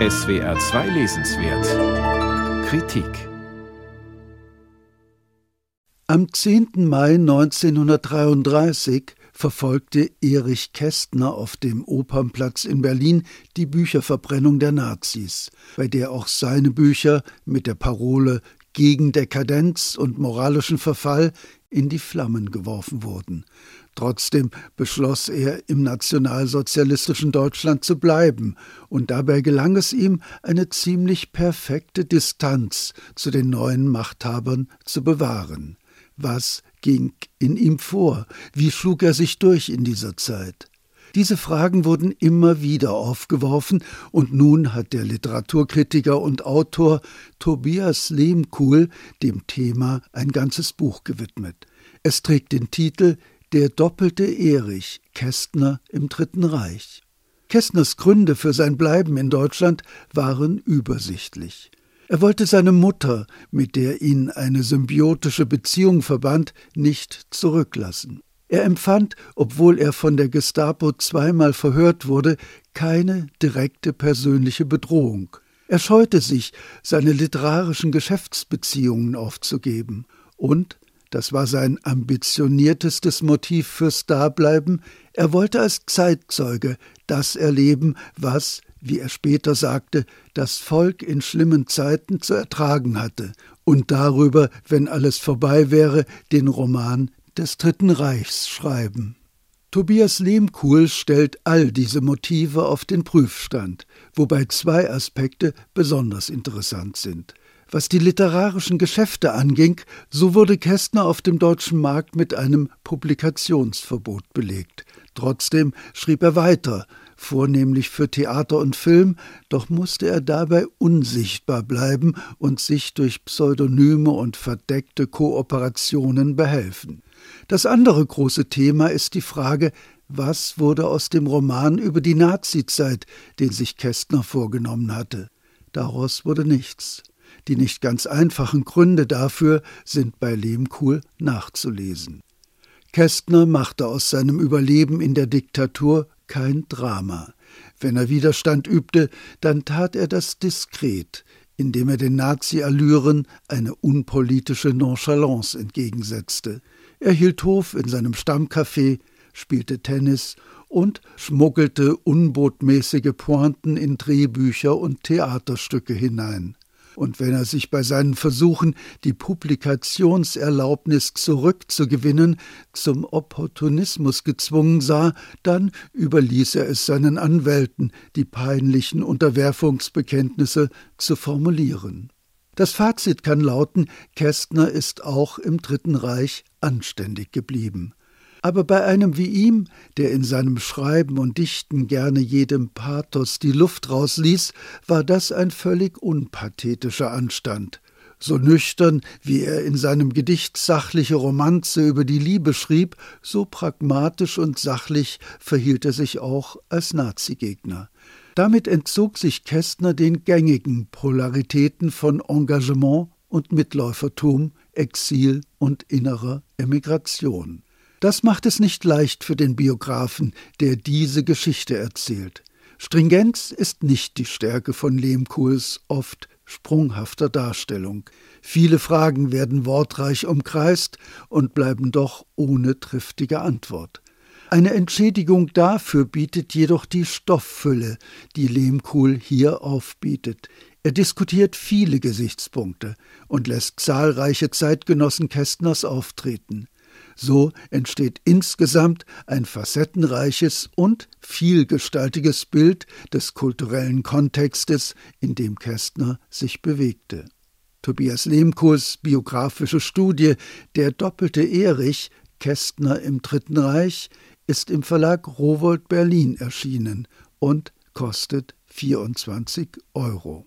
SWR 2 Lesenswert Kritik Am 10. Mai 1933 verfolgte Erich Kästner auf dem Opernplatz in Berlin die Bücherverbrennung der Nazis, bei der auch seine Bücher mit der Parole gegen Dekadenz und moralischen Verfall in die Flammen geworfen wurden. Trotzdem beschloss er, im nationalsozialistischen Deutschland zu bleiben, und dabei gelang es ihm, eine ziemlich perfekte Distanz zu den neuen Machthabern zu bewahren. Was ging in ihm vor? Wie schlug er sich durch in dieser Zeit? Diese Fragen wurden immer wieder aufgeworfen, und nun hat der Literaturkritiker und Autor Tobias Lehmkuhl dem Thema ein ganzes Buch gewidmet. Es trägt den Titel Der doppelte Erich Kästner im Dritten Reich. Kästners Gründe für sein Bleiben in Deutschland waren übersichtlich. Er wollte seine Mutter, mit der ihn eine symbiotische Beziehung verband, nicht zurücklassen. Er empfand, obwohl er von der Gestapo zweimal verhört wurde, keine direkte persönliche Bedrohung. Er scheute sich, seine literarischen Geschäftsbeziehungen aufzugeben. Und, das war sein ambitioniertestes Motiv fürs Dableiben, er wollte als Zeitzeuge das erleben, was, wie er später sagte, das Volk in schlimmen Zeiten zu ertragen hatte, und darüber, wenn alles vorbei wäre, den Roman des Dritten Reichs schreiben. Tobias Lehmkuhl stellt all diese Motive auf den Prüfstand, wobei zwei Aspekte besonders interessant sind. Was die literarischen Geschäfte anging, so wurde Kästner auf dem deutschen Markt mit einem Publikationsverbot belegt. Trotzdem schrieb er weiter, vornehmlich für Theater und Film, doch musste er dabei unsichtbar bleiben und sich durch Pseudonyme und verdeckte Kooperationen behelfen. Das andere große Thema ist die Frage, was wurde aus dem Roman über die Nazizeit, den sich Kästner vorgenommen hatte? Daraus wurde nichts. Die nicht ganz einfachen Gründe dafür sind bei Lehmkuhl nachzulesen. Kästner machte aus seinem Überleben in der Diktatur kein Drama. Wenn er Widerstand übte, dann tat er das diskret, indem er den Nazi-Allüren eine unpolitische Nonchalance entgegensetzte. Er hielt Hof in seinem Stammcafé, spielte Tennis und schmuggelte unbotmäßige Pointen in Drehbücher und Theaterstücke hinein und wenn er sich bei seinen Versuchen, die Publikationserlaubnis zurückzugewinnen, zum Opportunismus gezwungen sah, dann überließ er es seinen Anwälten, die peinlichen Unterwerfungsbekenntnisse zu formulieren. Das Fazit kann lauten, Kästner ist auch im Dritten Reich anständig geblieben. Aber bei einem wie ihm, der in seinem Schreiben und Dichten gerne jedem Pathos die Luft rausließ, war das ein völlig unpathetischer Anstand. So nüchtern, wie er in seinem Gedicht sachliche Romanze über die Liebe schrieb, so pragmatisch und sachlich verhielt er sich auch als Nazigegner. Damit entzog sich Kästner den gängigen Polaritäten von Engagement und Mitläufertum, Exil und innerer Emigration. Das macht es nicht leicht für den Biografen, der diese Geschichte erzählt. Stringenz ist nicht die Stärke von Lehmkuhls oft sprunghafter Darstellung. Viele Fragen werden wortreich umkreist und bleiben doch ohne triftige Antwort. Eine Entschädigung dafür bietet jedoch die Stofffülle, die Lehmkuhl hier aufbietet. Er diskutiert viele Gesichtspunkte und lässt zahlreiche Zeitgenossen Kästners auftreten. So entsteht insgesamt ein facettenreiches und vielgestaltiges Bild des kulturellen Kontextes, in dem Kästner sich bewegte. Tobias Lehmkuhls biografische Studie Der doppelte Erich Kästner im Dritten Reich ist im Verlag Rowold Berlin erschienen und kostet 24 Euro.